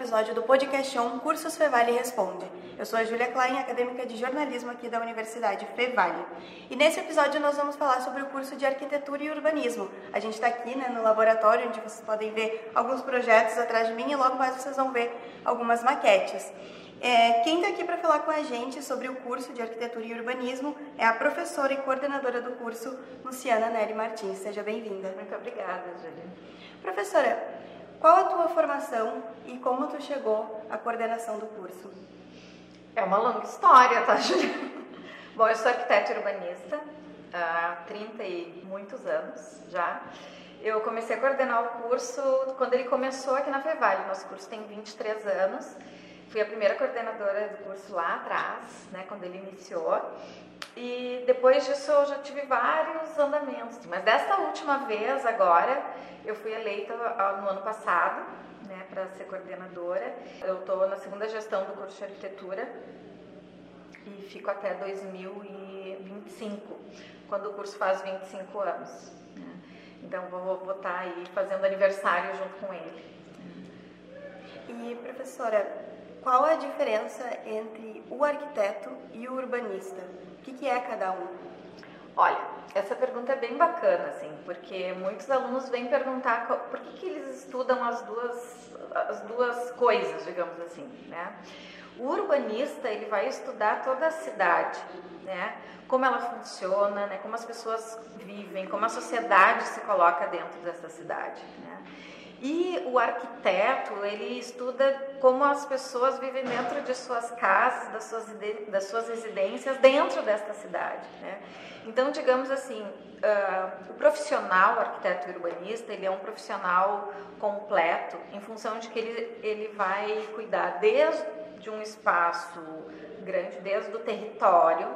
episódio do Podcast On Cursos Fevale Responde. Eu sou a Júlia Klein, acadêmica de jornalismo aqui da Universidade Fevale. E nesse episódio nós vamos falar sobre o curso de Arquitetura e Urbanismo. A gente está aqui né, no laboratório, onde vocês podem ver alguns projetos atrás de mim e logo mais vocês vão ver algumas maquetes. É, quem está aqui para falar com a gente sobre o curso de Arquitetura e Urbanismo é a professora e coordenadora do curso, Luciana Nery Martins. Seja bem-vinda. Muito obrigada, Júlia. Professora, qual a tua formação e como tu chegou à coordenação do curso? É uma longa história, tá, Julia? Bom, eu sou arquiteta urbanista há 30 e muitos anos já. Eu comecei a coordenar o curso quando ele começou aqui na Fevale. Nosso curso tem 23 anos. Fui a primeira coordenadora do curso lá atrás, né, quando ele iniciou. E depois disso eu já tive vários andamentos. Mas dessa última vez, agora, eu fui eleita no ano passado né, para ser coordenadora. Eu estou na segunda gestão do curso de arquitetura e fico até 2025, quando o curso faz 25 anos. Né? Então vou, estar tá aí fazendo aniversário junto com ele. E professora, qual a diferença entre o arquiteto e o urbanista? O que, que é cada um? Olha, essa pergunta é bem bacana, assim, porque muitos alunos vêm perguntar por que, que eles estudam as duas, as duas coisas, digamos assim, né? O urbanista, ele vai estudar toda a cidade, né? Como ela funciona, né? Como as pessoas vivem, como a sociedade se coloca dentro dessa cidade, né? E o arquiteto, ele estuda como as pessoas vivem dentro de suas casas, das suas, das suas residências, dentro desta cidade. Né? Então, digamos assim, uh, o profissional o arquiteto urbanista, ele é um profissional completo em função de que ele, ele vai cuidar desde um espaço grande, desde o território,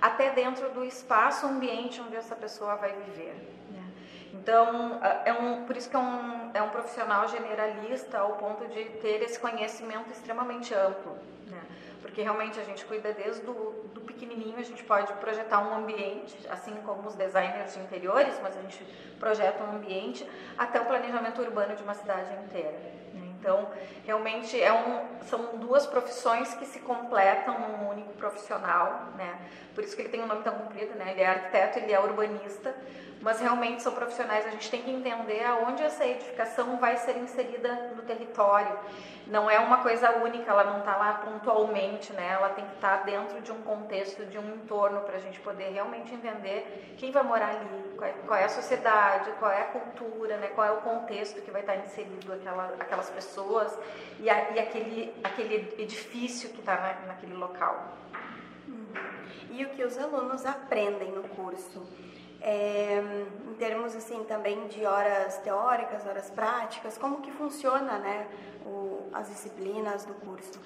até dentro do espaço ambiente onde essa pessoa vai viver. Então, é um, por isso que é um, é um profissional generalista ao ponto de ter esse conhecimento extremamente amplo. Né? Porque realmente a gente cuida desde do, do pequenininho, a gente pode projetar um ambiente, assim como os designers de interiores, mas a gente projeta um ambiente até o planejamento urbano de uma cidade inteira. Né? Então, realmente é um, são duas profissões que se completam num único profissional, né? Por isso que ele tem um nome tão comprido, né? Ele é arquiteto, ele é urbanista, mas realmente são profissionais. A gente tem que entender aonde essa edificação vai ser inserida no território. Não é uma coisa única, ela não está lá pontualmente, né? Ela tem que estar tá dentro de um contexto, de um entorno, para a gente poder realmente entender quem vai morar ali, qual é, qual é, a sociedade, qual é a cultura, né? Qual é o contexto que vai estar tá inserido aquela, aquelas pessoas e, a, e aquele, aquele edifício que está na, naquele local. E o que os alunos aprendem no curso? É, em termos assim também de horas teóricas, horas práticas, como que funciona, né, o, as disciplinas do curso?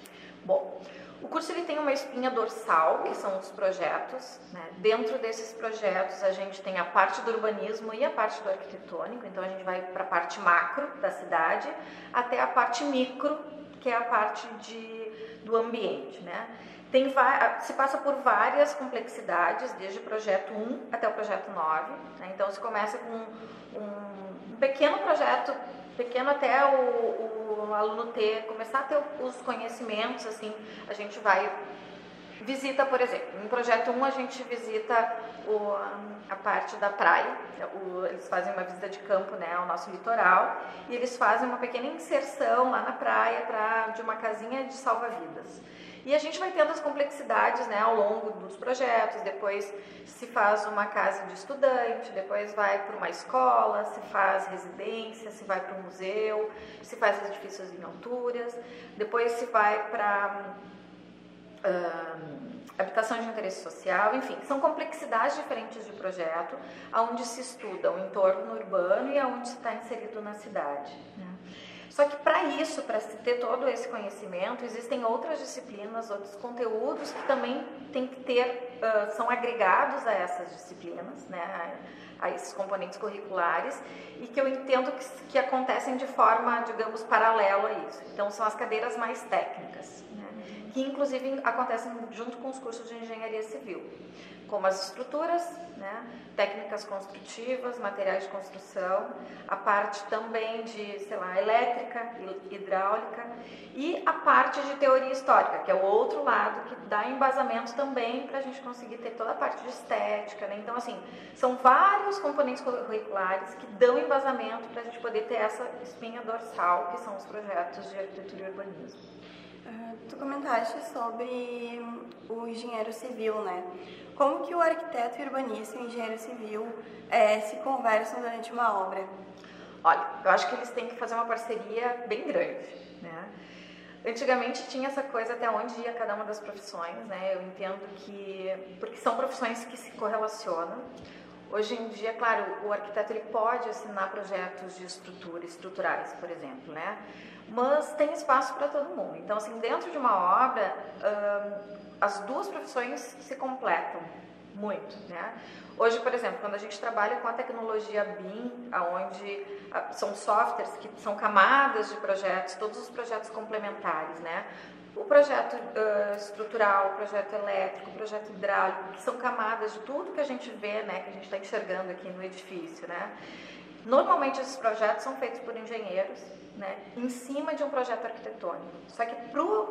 Bom, o curso ele tem uma espinha dorsal, que são os projetos. Né? Dentro desses projetos a gente tem a parte do urbanismo e a parte do arquitetônico. Então a gente vai para a parte macro da cidade até a parte micro, que é a parte de, do ambiente, né? Tem, se passa por várias complexidades, desde o projeto 1 até o projeto 9. Né? Então, se começa com um, um, pequeno projeto, pequeno até o, o, aluno ter, começar a ter os conhecimentos, assim, a gente vai visita, por exemplo, no projeto 1 a gente visita o, a parte da praia, o, eles fazem uma visita de campo né, ao nosso litoral e eles fazem uma pequena inserção lá na praia pra, de uma casinha de salva-vidas. E a gente vai tendo as complexidades né, ao longo dos projetos, depois se faz uma casa de estudante, depois vai para uma escola, se faz residência, se vai para um museu, se faz edifícios em alturas, depois se vai para uh, habitação de interesse social, enfim, são complexidades diferentes de projeto, aonde se estuda o entorno urbano e aonde está inserido na cidade. Né? Só que para isso, para se ter todo esse conhecimento, existem outras disciplinas, outros conteúdos que também tem que ter, uh, são agregados a essas disciplinas, né, a, a, esses componentes curriculares, e que eu entendo que, que acontecem de forma, digamos, paralela a isso. Então, são as cadeiras mais técnicas. Né? Que inclusive acontecem junto com os cursos de engenharia civil como as estruturas, né, técnicas construtivas, materiais de construção, a parte também de, sei lá, elétrica, hidráulica e a parte de teoria histórica, que é o outro lado que dá embasamento também para a gente conseguir ter toda a parte de estética. Né? Então, assim, são vários componentes curriculares que dão embasamento para a gente poder ter essa espinha dorsal, que são os projetos de arquitetura e urbanismo. Tu comentaste sobre o engenheiro civil, né? Como que o arquiteto urbanista e o engenheiro civil é, se conversam durante uma obra? Olha, eu acho que eles têm que fazer uma parceria bem grande, né? Antigamente tinha essa coisa até onde ia cada uma das profissões, né? Eu entendo que porque são profissões que se correlacionam. Hoje em dia, claro, o arquiteto ele pode assinar projetos de estrutura, estruturais, por exemplo, né? Mas tem espaço para todo mundo. Então, assim, dentro de uma obra, as duas profissões se completam muito, né? Hoje, por exemplo, quando a gente trabalha com a tecnologia BIM, aonde ah, são softwares que são camadas de projetos, todos os projetos complementares, né? O projeto uh, estrutural, o projeto elétrico, o projeto hidráulico, que são camadas de tudo que a gente vê, né, que a gente está enxergando aqui no edifício, né? Normalmente esses projetos são feitos por engenheiros, né, em cima de um projeto arquitetônico. Só que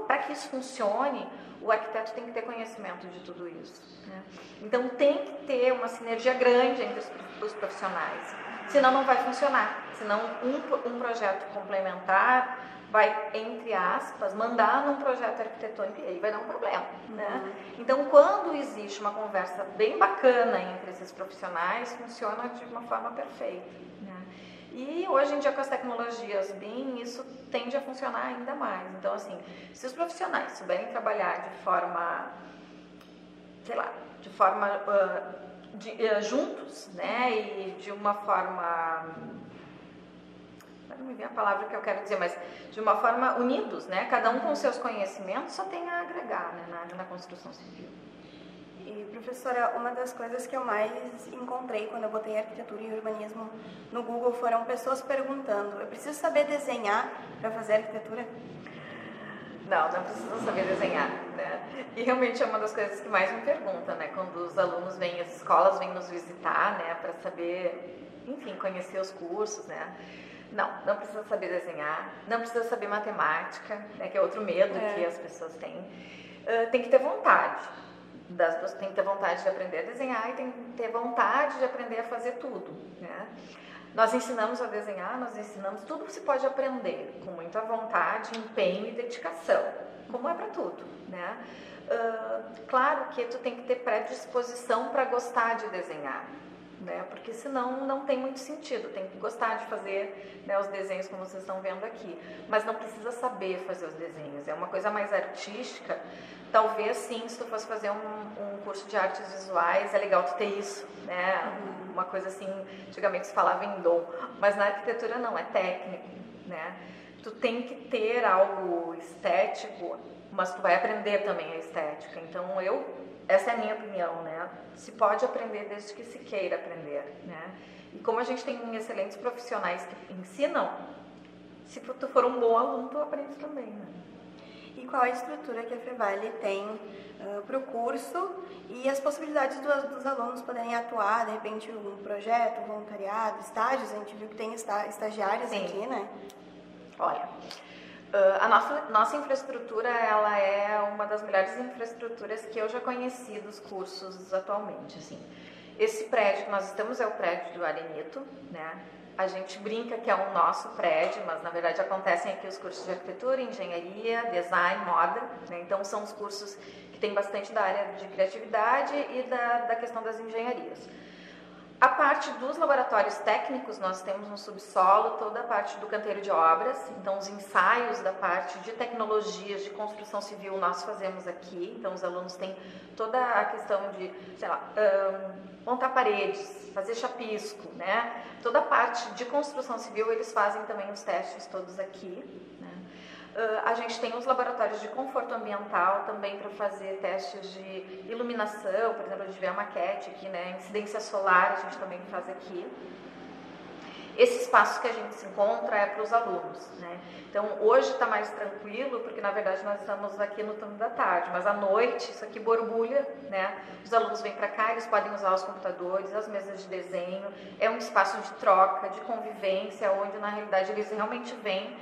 para que isso funcione, o arquiteto tem que ter conhecimento de tudo isso. Né? Então tem que ter uma sinergia grande entre os, os profissionais, senão não vai funcionar. Senão um, um projeto complementar vai, entre aspas, mandar num projeto arquitetônico e aí vai dar um problema. Né? Uhum. Então, quando existe uma conversa bem bacana entre esses profissionais, funciona de uma forma perfeita. Né? E hoje em dia, com as tecnologias BIM, isso tende a funcionar ainda mais. Então, assim, se os profissionais souberem trabalhar de forma, sei lá, de forma uh, de, uh, juntos, né, e de uma forma não me vem a palavra que eu quero dizer, mas de uma forma unidos, né? Cada um com seus conhecimentos só tem a agregar né, na, na construção civil. E, professora, uma das coisas que eu mais encontrei quando eu botei arquitetura e urbanismo no Google foram pessoas perguntando: eu preciso saber desenhar para fazer arquitetura? Não, não precisa saber desenhar, né? E realmente é uma das coisas que mais me perguntam, né? Quando os alunos vêm, as escolas vêm nos visitar, né? Para saber, enfim, conhecer os cursos, né? Não, não precisa saber desenhar, não precisa saber matemática, né? Que é outro medo é. que as pessoas têm. Uh, tem que ter vontade, das pessoas tem que ter vontade de aprender a desenhar e tem que ter vontade de aprender a fazer tudo, né? Nós ensinamos a desenhar, nós ensinamos tudo se pode aprender com muita vontade, empenho e dedicação, como é para tudo, né? Uh, claro que tu tem que ter predisposição para gostar de desenhar, né? Porque senão não tem muito sentido. Tem que gostar de fazer né, os desenhos como vocês estão vendo aqui, mas não precisa saber fazer os desenhos. É uma coisa mais artística. Talvez sim, se tu fosse fazer um, um curso de artes visuais, é legal tu ter isso, né? Uhum. Uma coisa assim, antigamente se falava em dom, mas na arquitetura não, é técnico, né? Tu tem que ter algo estético, mas tu vai aprender também a estética. Então eu essa é a minha opinião, né? Se pode aprender desde que se queira aprender, né? E como a gente tem excelentes profissionais que ensinam, se tu for um bom aluno, tu aprende também, né? E qual a estrutura que a Fevale tem uh, para o curso e as possibilidades do, dos alunos poderem atuar, de repente, um projeto, um voluntariado, estágios, a gente viu que tem estagiários Sim. aqui, né? Olha, a nossa, nossa infraestrutura ela é uma das melhores infraestruturas que eu já conheci dos cursos atualmente. Assim. Esse prédio que nós estamos é o prédio do Arenito, né? A gente brinca que é o nosso prédio, mas na verdade acontecem aqui os cursos de arquitetura, engenharia, design, moda. Né? Então são os cursos que tem bastante da área de criatividade e da, da questão das engenharias. A parte dos laboratórios técnicos, nós temos no subsolo toda a parte do canteiro de obras, então os ensaios da parte de tecnologias de construção civil nós fazemos aqui, então os alunos têm toda a questão de, sei lá, um, montar paredes, fazer chapisco, né? Toda a parte de construção civil eles fazem também os testes todos aqui. Uh, a gente tem os laboratórios de conforto ambiental também para fazer testes de iluminação, por exemplo, a gente vê a maquete aqui, né? Incidência solar a gente também faz aqui. esse espaço que a gente se encontra é para os alunos, né? Então hoje está mais tranquilo porque na verdade nós estamos aqui no turno da tarde, mas à noite isso aqui borbulha, né? Os alunos vêm para cá, eles podem usar os computadores, as mesas de desenho, é um espaço de troca, de convivência, onde na realidade eles realmente vêm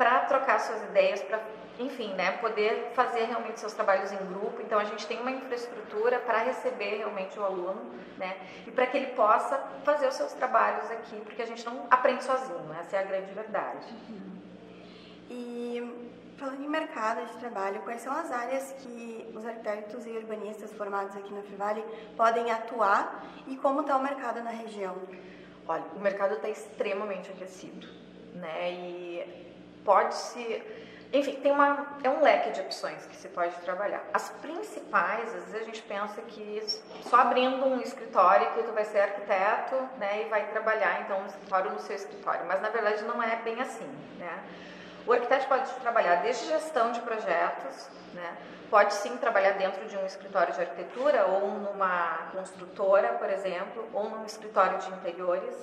para trocar suas ideias, para enfim, né, poder fazer realmente seus trabalhos em grupo. Então a gente tem uma infraestrutura para receber realmente o aluno, né, e para que ele possa fazer os seus trabalhos aqui, porque a gente não aprende sozinho, essa é a grande verdade. Uhum. E falando em mercado de trabalho, quais são as áreas que os arquitetos e urbanistas formados aqui na Frivale podem atuar e como está o mercado na região? Olha, o mercado está extremamente aquecido, né, e pode se enfim, tem uma, é um leque de opções que se pode trabalhar. As principais, às vezes a gente pensa que só abrindo um escritório que tu vai ser arquiteto, né, e vai trabalhar então um escritório no seu escritório, mas na verdade não é bem assim, né? O arquiteto pode trabalhar desde gestão de projetos, né? Pode sim trabalhar dentro de um escritório de arquitetura ou numa construtora, por exemplo, ou num escritório de interiores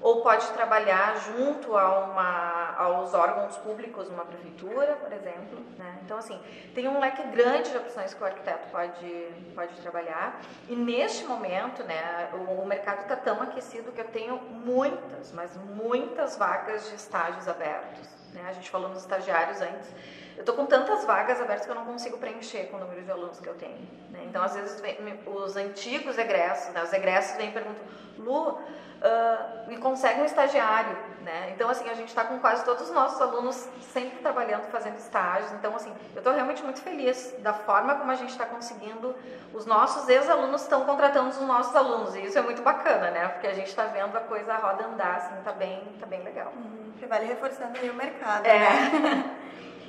ou pode trabalhar junto a uma, aos órgãos públicos, uma prefeitura, por exemplo. Né? Então, assim, tem um leque grande de opções que o arquiteto pode, pode trabalhar. E neste momento, né, o, o mercado está tão aquecido que eu tenho muitas, mas muitas vagas de estágios abertos. Né? A gente falou nos estagiários antes. Eu estou com tantas vagas abertas que eu não consigo preencher com o número de alunos que eu tenho. Né? Então, às vezes, vem, os antigos egressos, né? os egressos vêm e perguntam, Lu, uh, me consegue um estagiário, né? Então, assim, a gente está com quase todos os nossos alunos sempre trabalhando, fazendo estágios. Então, assim, eu estou realmente muito feliz da forma como a gente está conseguindo. Os nossos ex-alunos estão contratando os nossos alunos e isso é muito bacana, né? Porque a gente está vendo a coisa a roda andar, assim, tá bem, tá bem legal. Uhum, vale reforçando aí o mercado, é. né?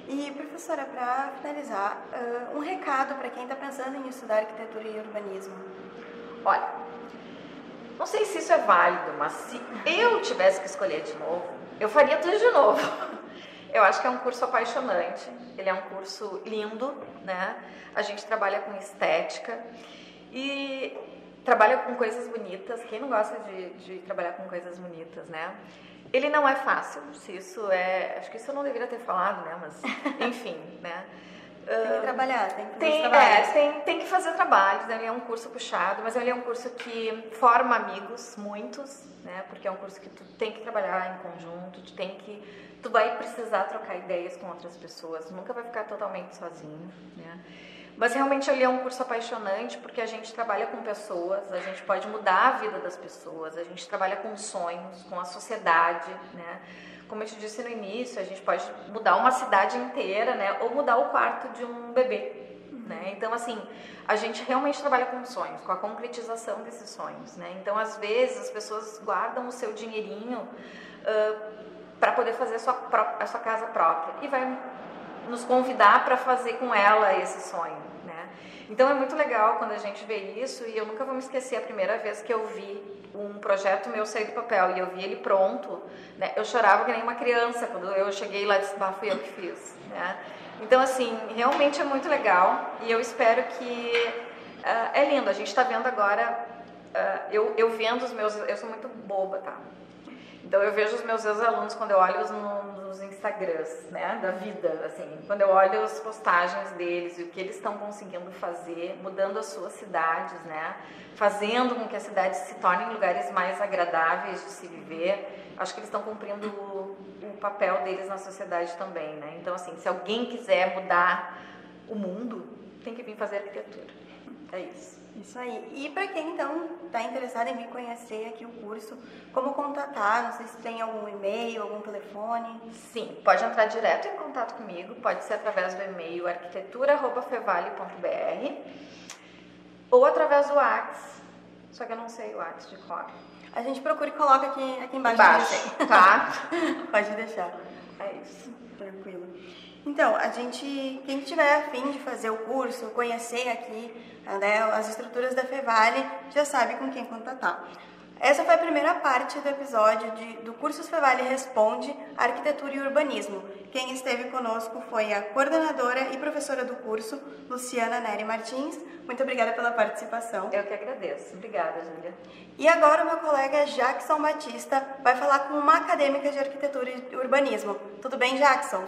E, professora, para finalizar, um recado para quem está pensando em estudar arquitetura e urbanismo. Olha, não sei se isso é válido, mas se eu tivesse que escolher de novo, eu faria tudo de novo. Eu acho que é um curso apaixonante, ele é um curso lindo, né? A gente trabalha com estética e trabalha com coisas bonitas. Quem não gosta de, de trabalhar com coisas bonitas, né? Ele não é fácil, se isso é. Acho que isso eu não deveria ter falado, né? Mas, enfim, né? Tem que trabalhar, tem que fazer tem, trabalhos. É, tem, tem que fazer trabalhos, ele é um curso puxado, mas ele é um curso que forma amigos, muitos, né? Porque é um curso que tu tem que trabalhar em conjunto, tu tem que... Tu vai precisar trocar ideias com outras pessoas, nunca vai ficar totalmente sozinho, né? Mas realmente ele é um curso apaixonante porque a gente trabalha com pessoas, a gente pode mudar a vida das pessoas, a gente trabalha com sonhos, com a sociedade, né? como eu te disse no início, a gente pode mudar uma cidade inteira, né? Ou mudar o quarto de um bebê, né? Então, assim, a gente realmente trabalha com sonhos, com a concretização desses sonhos, né? Então, às vezes, as pessoas guardam o seu dinheirinho uh, para poder fazer a sua, a sua casa própria e vai nos convidar para fazer com ela esse sonho, né? Então, é muito legal quando a gente vê isso e eu nunca vou me esquecer a primeira vez que eu vi um projeto meu sair do papel e eu vi ele pronto, né, eu chorava que nem uma criança quando eu cheguei lá e disse, bah, fui eu que fiz. Né? Então, assim, realmente é muito legal e eu espero que. Uh, é lindo, a gente está vendo agora. Uh, eu, eu vendo os meus. Eu sou muito boba, tá? Então eu vejo os meus ex-alunos quando eu olho os, nos Instagrams, né, da vida, assim, quando eu olho as postagens deles e o que eles estão conseguindo fazer, mudando as suas cidades, né, fazendo com que as cidades se tornem lugares mais agradáveis de se viver, acho que eles estão cumprindo o, o papel deles na sociedade também, né. Então assim, se alguém quiser mudar o mundo, tem que vir fazer arquitetura. É isso. Isso aí. E para quem então está interessado em vir conhecer aqui o curso, como contatar? Não sei se tem algum e-mail, algum telefone. Sim, pode entrar direto em contato comigo, pode ser através do e-mail arquitetura@fevale.br ou através do WhatsApp, só que eu não sei o WhatsApp de cor. A gente procura e coloca aqui, aqui embaixo. Embaixo, tá? pode deixar. É isso. Tranquilo. Então, a gente, quem tiver afim de fazer o curso, conhecer aqui né, as estruturas da Fevale, já sabe com quem contatar. Essa foi a primeira parte do episódio de, do Cursos Fevale Responde Arquitetura e Urbanismo. Quem esteve conosco foi a coordenadora e professora do curso, Luciana Neri Martins. Muito obrigada pela participação. Eu que agradeço. Obrigada, Júlia. E agora o meu colega Jackson Batista vai falar com uma acadêmica de arquitetura e urbanismo. Tudo bem, Jackson?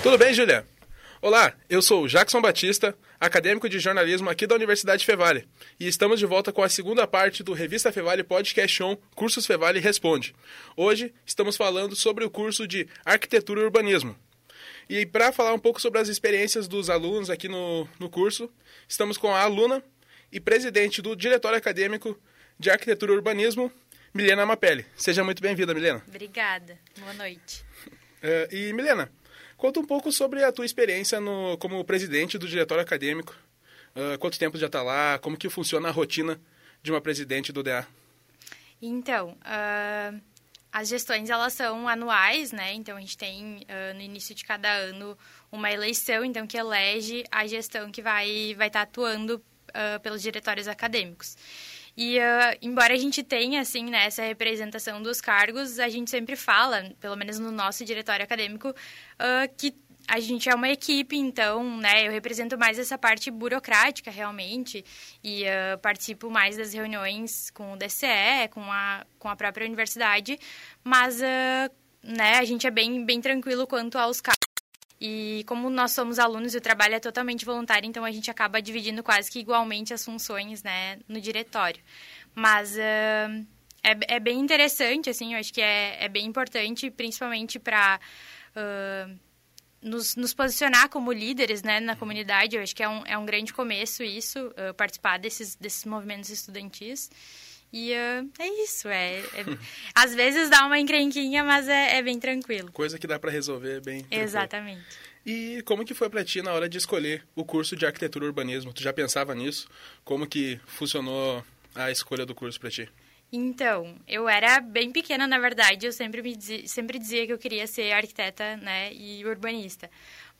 Tudo bem, Júlia? Olá, eu sou Jackson Batista, acadêmico de jornalismo aqui da Universidade Fevale, e estamos de volta com a segunda parte do Revista Fevale Podcast On Cursos Fevale Responde. Hoje estamos falando sobre o curso de Arquitetura e Urbanismo. E para falar um pouco sobre as experiências dos alunos aqui no, no curso, estamos com a aluna e presidente do Diretório Acadêmico de Arquitetura e Urbanismo, Milena Mapelli. Seja muito bem-vinda, Milena. Obrigada. Boa noite. Uh, e, Milena, Conta um pouco sobre a tua experiência no, como presidente do diretório acadêmico. Uh, quanto tempo já está lá? Como que funciona a rotina de uma presidente do DA? Então, uh, as gestões elas são anuais, né? Então a gente tem uh, no início de cada ano uma eleição, então que elege a gestão que vai vai estar tá atuando pelos diretórios acadêmicos. E uh, embora a gente tenha, assim, né, essa representação dos cargos, a gente sempre fala, pelo menos no nosso diretório acadêmico, uh, que a gente é uma equipe, então, né, eu represento mais essa parte burocrática, realmente, e uh, participo mais das reuniões com o DCE, com a, com a própria universidade, mas, né, a gente é bem, bem tranquilo quanto aos cargos e como nós somos alunos e o trabalho é totalmente voluntário, então a gente acaba dividindo quase que igualmente as funções né, no diretório. Mas uh, é, é, bem interessante, assim, eu acho que é, é bem importante, principalmente para uh, nos, nos, posicionar como líderes né, na comunidade. Eu acho que é um, é um grande começo isso, uh, participar desses, desses movimentos estudantis. E uh, é isso, é, é às vezes dá uma encrenquinha, mas é, é bem tranquilo. Coisa que dá para resolver bem. Tranquilo. Exatamente. E como que foi para ti na hora de escolher o curso de arquitetura e urbanismo? Tu já pensava nisso? Como que funcionou a escolha do curso para ti? Então, eu era bem pequena, na verdade, eu sempre me dizia, sempre dizia que eu queria ser arquiteta, né, e urbanista.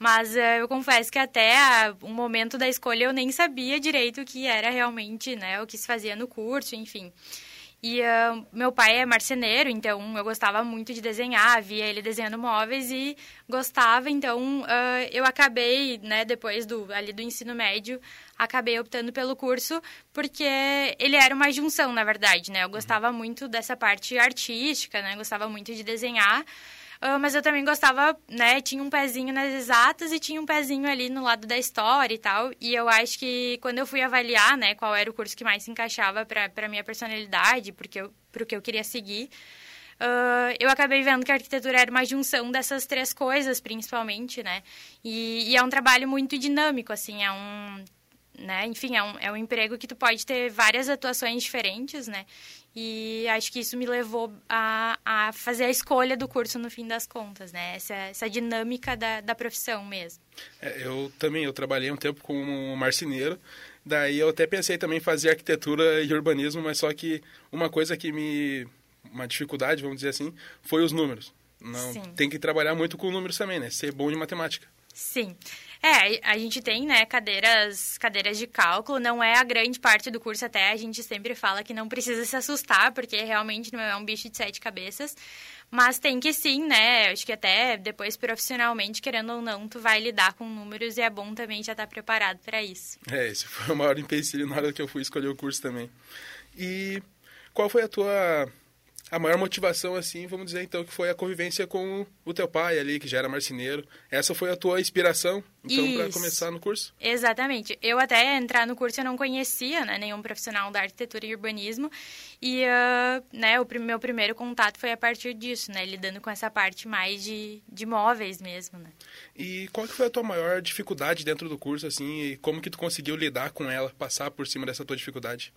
Mas uh, eu confesso que até o um momento da escolha eu nem sabia direito o que era realmente, né, o que se fazia no curso, enfim. E uh, meu pai é marceneiro, então eu gostava muito de desenhar, via ele desenhando móveis e gostava, então uh, eu acabei, né, depois do ali do ensino médio, acabei optando pelo curso porque ele era uma junção, na verdade, né? Eu gostava muito dessa parte artística, né? Gostava muito de desenhar. Uh, mas eu também gostava, né? Tinha um pezinho nas exatas e tinha um pezinho ali no lado da história e tal. E eu acho que quando eu fui avaliar, né, qual era o curso que mais se encaixava para minha personalidade, porque eu, pro que eu queria seguir, uh, eu acabei vendo que a arquitetura era uma junção dessas três coisas, principalmente, né? E, e é um trabalho muito dinâmico, assim, é um né? Enfim, é um, é um emprego que tu pode ter várias atuações diferentes, né? E acho que isso me levou a, a fazer a escolha do curso no fim das contas, né? Essa, essa dinâmica da, da profissão mesmo. É, eu também, eu trabalhei um tempo como marceneiro, daí eu até pensei também em fazer arquitetura e urbanismo, mas só que uma coisa que me... uma dificuldade, vamos dizer assim, foi os números. Não, Sim. tem que trabalhar muito com números também, né? Ser bom de matemática. Sim. É, a gente tem, né, cadeiras, cadeiras de cálculo, não é a grande parte do curso, até a gente sempre fala que não precisa se assustar, porque realmente não é um bicho de sete cabeças, mas tem que sim, né, acho que até depois profissionalmente, querendo ou não, tu vai lidar com números e é bom também já estar preparado para isso. É, esse foi o maior empecilho na hora que eu fui escolher o curso também. E qual foi a tua a maior motivação, assim, vamos dizer então, que foi a convivência com o teu pai ali, que já era marceneiro. Essa foi a tua inspiração, então, para começar no curso? Exatamente. Eu até entrar no curso eu não conhecia, né, nenhum profissional da arquitetura e urbanismo. E, uh, né, o meu primeiro contato foi a partir disso, né, lidando com essa parte mais de, de móveis mesmo, né. E qual que foi a tua maior dificuldade dentro do curso, assim, e como que tu conseguiu lidar com ela, passar por cima dessa tua dificuldade?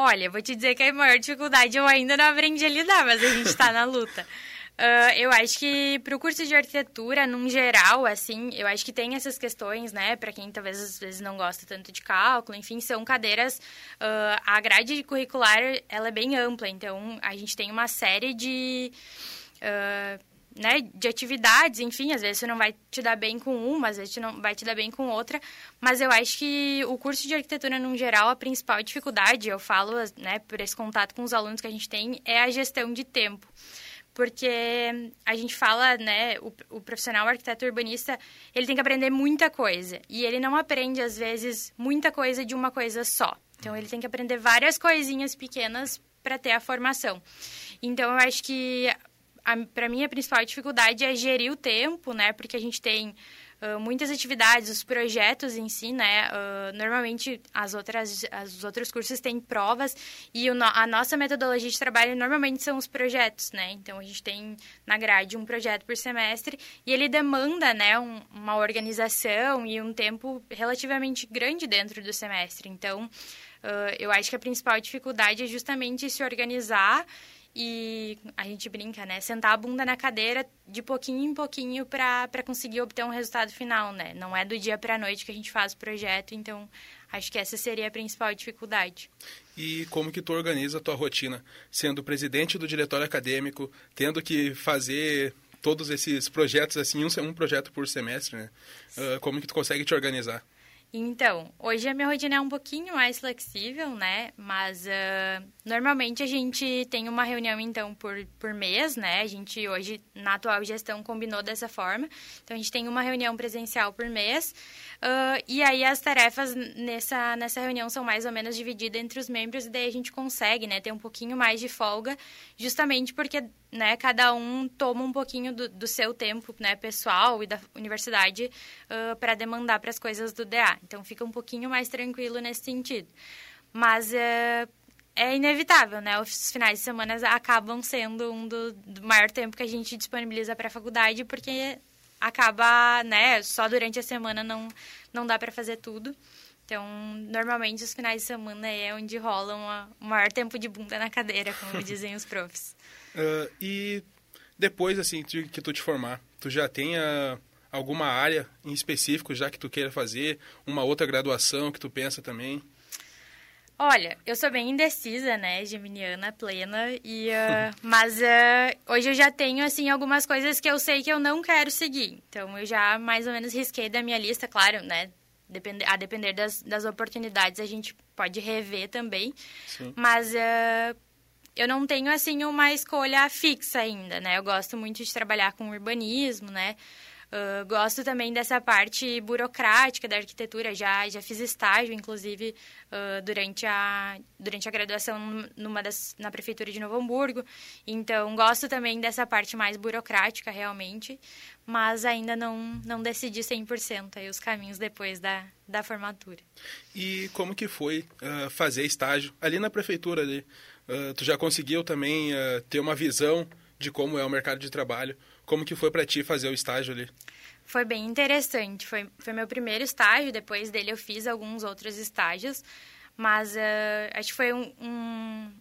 Olha, vou te dizer que a maior dificuldade eu ainda não aprendi a lidar, mas a gente está na luta. Uh, eu acho que para o curso de arquitetura, num geral, assim, eu acho que tem essas questões, né? Para quem talvez às vezes não gosta tanto de cálculo, enfim, são cadeiras. Uh, a grade curricular ela é bem ampla, então a gente tem uma série de uh, né, de atividades, enfim, às vezes você não vai te dar bem com uma, às vezes você não vai te dar bem com outra, mas eu acho que o curso de arquitetura, no geral, a principal dificuldade, eu falo, né, por esse contato com os alunos que a gente tem, é a gestão de tempo porque a gente fala, né, o, o, profissional arquiteto urbanista, ele tem que aprender muita coisa, e ele não aprende, às vezes, muita coisa de uma coisa só. Então, ele tem que aprender várias coisinhas pequenas para ter a formação. Então, eu acho que, para mim, a principal dificuldade é gerir o tempo, né, porque a gente tem uh, muitas atividades, os projetos em si, né? Uh, normalmente as outras, as, os outros cursos têm provas e o, a nossa metodologia de trabalho normalmente são os projetos, né? Então a gente tem na grade um projeto por semestre e ele demanda, né, um, uma organização e um tempo relativamente grande dentro do semestre. Então uh, eu acho que a principal dificuldade é justamente se organizar e a gente brinca, né? Sentar a bunda na cadeira de pouquinho em pouquinho para conseguir obter um resultado final, né? Não é do dia para a noite que a gente faz o projeto, então acho que essa seria a principal dificuldade. E como que tu organiza a tua rotina, sendo presidente do diretório acadêmico, tendo que fazer todos esses projetos assim, um, um projeto por semestre, né? Uh, como que tu consegue te organizar? Então, hoje a minha rotina é um pouquinho mais flexível, né? Mas uh, normalmente a gente tem uma reunião, então, por, por mês, né? A gente hoje, na atual gestão, combinou dessa forma. Então, a gente tem uma reunião presencial por mês. Uh, e aí as tarefas nessa, nessa reunião são mais ou menos divididas entre os membros e daí a gente consegue, né? Ter um pouquinho mais de folga, justamente porque né, cada um toma um pouquinho do, do seu tempo né, pessoal e da universidade uh, para demandar para as coisas do DA. Então, fica um pouquinho mais tranquilo nesse sentido. Mas uh, é inevitável, né? Os finais de semana acabam sendo um do, do maior tempo que a gente disponibiliza para a faculdade, porque acaba, né, só durante a semana não, não dá para fazer tudo. Então, normalmente os finais de semana é onde rola uma, o maior tempo de bunda na cadeira, como dizem os profs. Uh, e depois, assim, que tu te formar, tu já tenha alguma área em específico já que tu queira fazer, uma outra graduação que tu pensa também? Olha, eu sou bem indecisa, né, geminiana plena, e, uh, mas uh, hoje eu já tenho, assim, algumas coisas que eu sei que eu não quero seguir. Então, eu já mais ou menos risquei da minha lista, claro, né, a depender das, das oportunidades a gente pode rever também. Sim. Mas uh, eu não tenho, assim, uma escolha fixa ainda, né? Eu gosto muito de trabalhar com urbanismo, né? Uh, gosto também dessa parte burocrática da arquitetura. Já, já fiz estágio, inclusive, uh, durante, a, durante a graduação numa das, na Prefeitura de Novo Hamburgo. Então, gosto também dessa parte mais burocrática, realmente. Mas ainda não, não decidi 100% aí os caminhos depois da, da formatura. E como que foi uh, fazer estágio ali na Prefeitura? Ali? tu já conseguiu também ter uma visão de como é o mercado de trabalho? Como que foi para ti fazer o estágio ali? Foi bem interessante. Foi, foi meu primeiro estágio. Depois dele eu fiz alguns outros estágios. Mas uh, acho que foi um, um,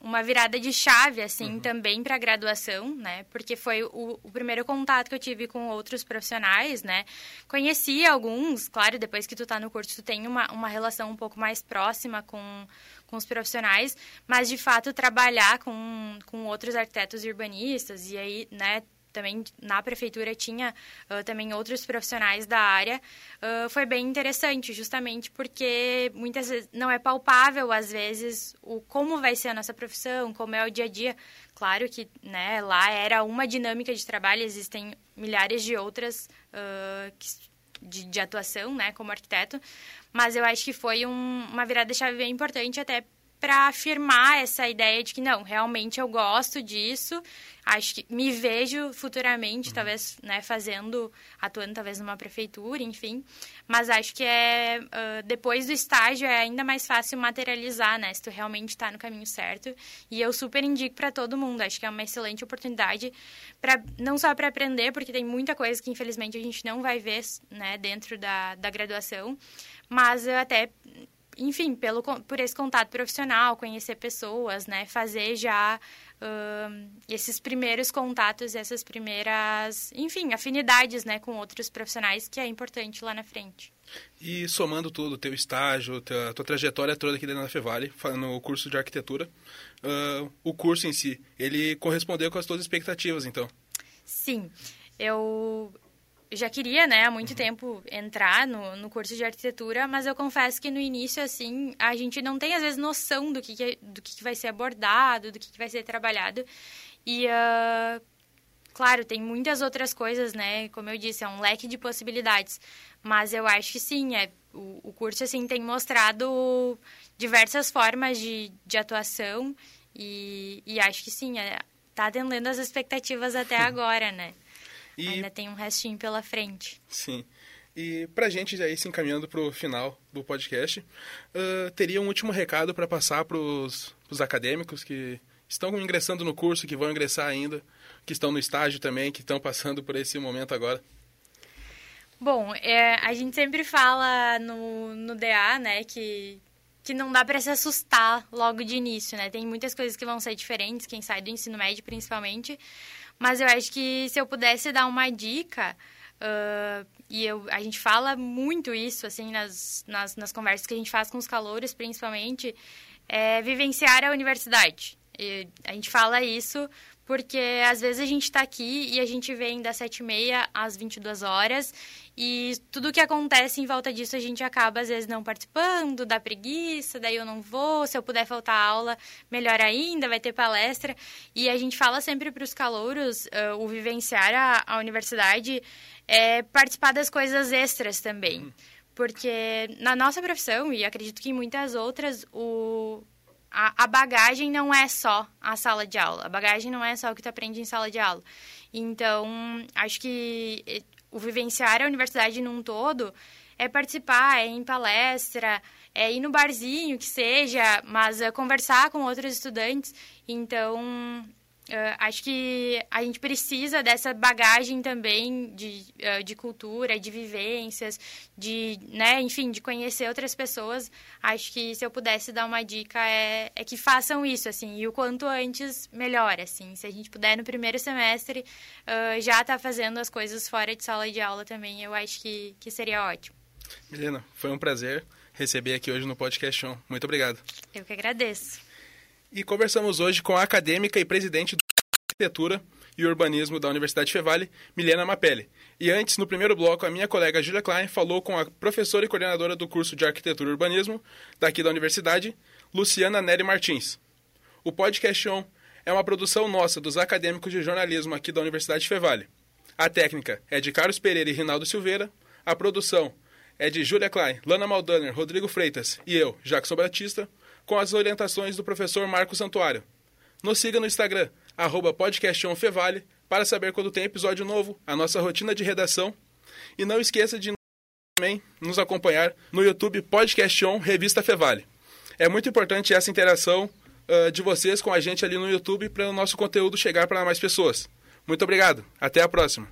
uma virada de chave, assim, uhum. também para a graduação, né? Porque foi o, o, primeiro contato que eu tive com outros profissionais, né? Conheci alguns, claro, depois que tu tá no curso, tu tem uma, uma relação um pouco mais próxima com, com os profissionais, mas de fato trabalhar com, com outros arquitetos urbanistas e aí, né, também na prefeitura tinha uh, também outros profissionais da área, uh, foi bem interessante, justamente porque muitas vezes não é palpável, às vezes, o como vai ser a nossa profissão, como é o dia a dia. Claro que né, lá era uma dinâmica de trabalho, existem milhares de outras uh, de, de, atuação, né, como arquiteto, mas eu acho que foi um, uma virada de chave bem importante até para afirmar essa ideia de que não, realmente eu gosto disso, acho que me vejo futuramente, uhum. talvez, né, fazendo, atuando talvez numa prefeitura, enfim, mas acho que é, uh, depois do estágio é ainda mais fácil materializar, né, se tu realmente está no caminho certo, e eu super indico para todo mundo, acho que é uma excelente oportunidade, para não só para aprender, porque tem muita coisa que infelizmente a gente não vai ver, né, dentro da, da graduação, mas até enfim, pelo, por esse contato profissional, conhecer pessoas, né? Fazer já uh, esses primeiros contatos, essas primeiras, enfim, afinidades, né? Com outros profissionais, que é importante lá na frente. E somando tudo, teu estágio, tua, tua trajetória toda aqui dentro da Fevale, no curso de arquitetura, uh, o curso em si, ele correspondeu com as tuas expectativas, então? Sim, eu já queria, né, há muito uhum. tempo entrar no, no curso de arquitetura, mas eu confesso que no início, assim, a gente não tem, às vezes, noção do que, que do que, que vai ser abordado, do que, que vai ser trabalhado. E, uh, claro, tem muitas outras coisas, né, como eu disse, é um leque de possibilidades. Mas eu acho que sim, é, o, o curso, assim, tem mostrado diversas formas de, de atuação e, e acho que sim, é, tá atendendo as expectativas até agora, né? E... Ainda tem um restinho pela frente. Sim. E para a gente já ir se encaminhando para o final do podcast, uh, teria um último recado para passar para os acadêmicos que estão ingressando no curso, que vão ingressar ainda, que estão no estágio também, que estão passando por esse momento agora. Bom, é, a gente sempre fala no, no DA, né, que, que não dá para se assustar logo de início, né? Tem muitas coisas que vão ser diferentes, quem sai do ensino médio principalmente, mas eu acho que se eu pudesse dar uma dica, uh, e eu, a gente fala muito isso, assim, nas, nas, nas conversas que a gente faz com os calouros, principalmente, é vivenciar a universidade. E a gente fala isso porque às vezes a gente está aqui e a gente vem das sete e meia às 22 horas e tudo que acontece em volta disso a gente acaba às vezes não participando, dá preguiça, daí eu não vou, se eu puder faltar aula, melhor ainda, vai ter palestra. E a gente fala sempre para os calouros, uh, o vivenciar a, a universidade é participar das coisas extras também. Porque na nossa profissão, e acredito que em muitas outras, o, a, a, bagagem não é só a sala de aula. A bagagem não é só o que tu aprende em sala de aula. Então, acho que o vivenciar a universidade num todo é participar, é ir em palestra, é ir no barzinho, que seja, mas é conversar com outros estudantes. Então, Uh, acho que a gente precisa dessa bagagem também de, uh, de cultura, de vivências, de, né, enfim, de conhecer outras pessoas. Acho que se eu pudesse dar uma dica é, é que façam isso, assim, e o quanto antes, melhor, assim. Se a gente puder no primeiro semestre uh, já estar tá fazendo as coisas fora de sala de aula também, eu acho que, que seria ótimo. Milena, foi um prazer receber aqui hoje no Podcast. Muito obrigado. Eu que agradeço. E conversamos hoje com a acadêmica e presidente do Arquitetura e Urbanismo da Universidade Fevale, Milena Mapelli. E antes, no primeiro bloco, a minha colega Julia Klein falou com a professora e coordenadora do curso de Arquitetura e Urbanismo daqui da Universidade, Luciana Nery Martins. O Podcast On é uma produção nossa dos acadêmicos de jornalismo aqui da Universidade Fevale. A técnica é de Carlos Pereira e Rinaldo Silveira. A produção é de Julia Klein, Lana Maldaner, Rodrigo Freitas e eu, Jackson Batista com as orientações do professor Marco Santuário. Nos siga no Instagram, arroba podcastonfevale, para saber quando tem episódio novo, a nossa rotina de redação. E não esqueça de também nos acompanhar no YouTube Podcast On Revista Fevale. É muito importante essa interação uh, de vocês com a gente ali no YouTube para o nosso conteúdo chegar para mais pessoas. Muito obrigado. Até a próxima.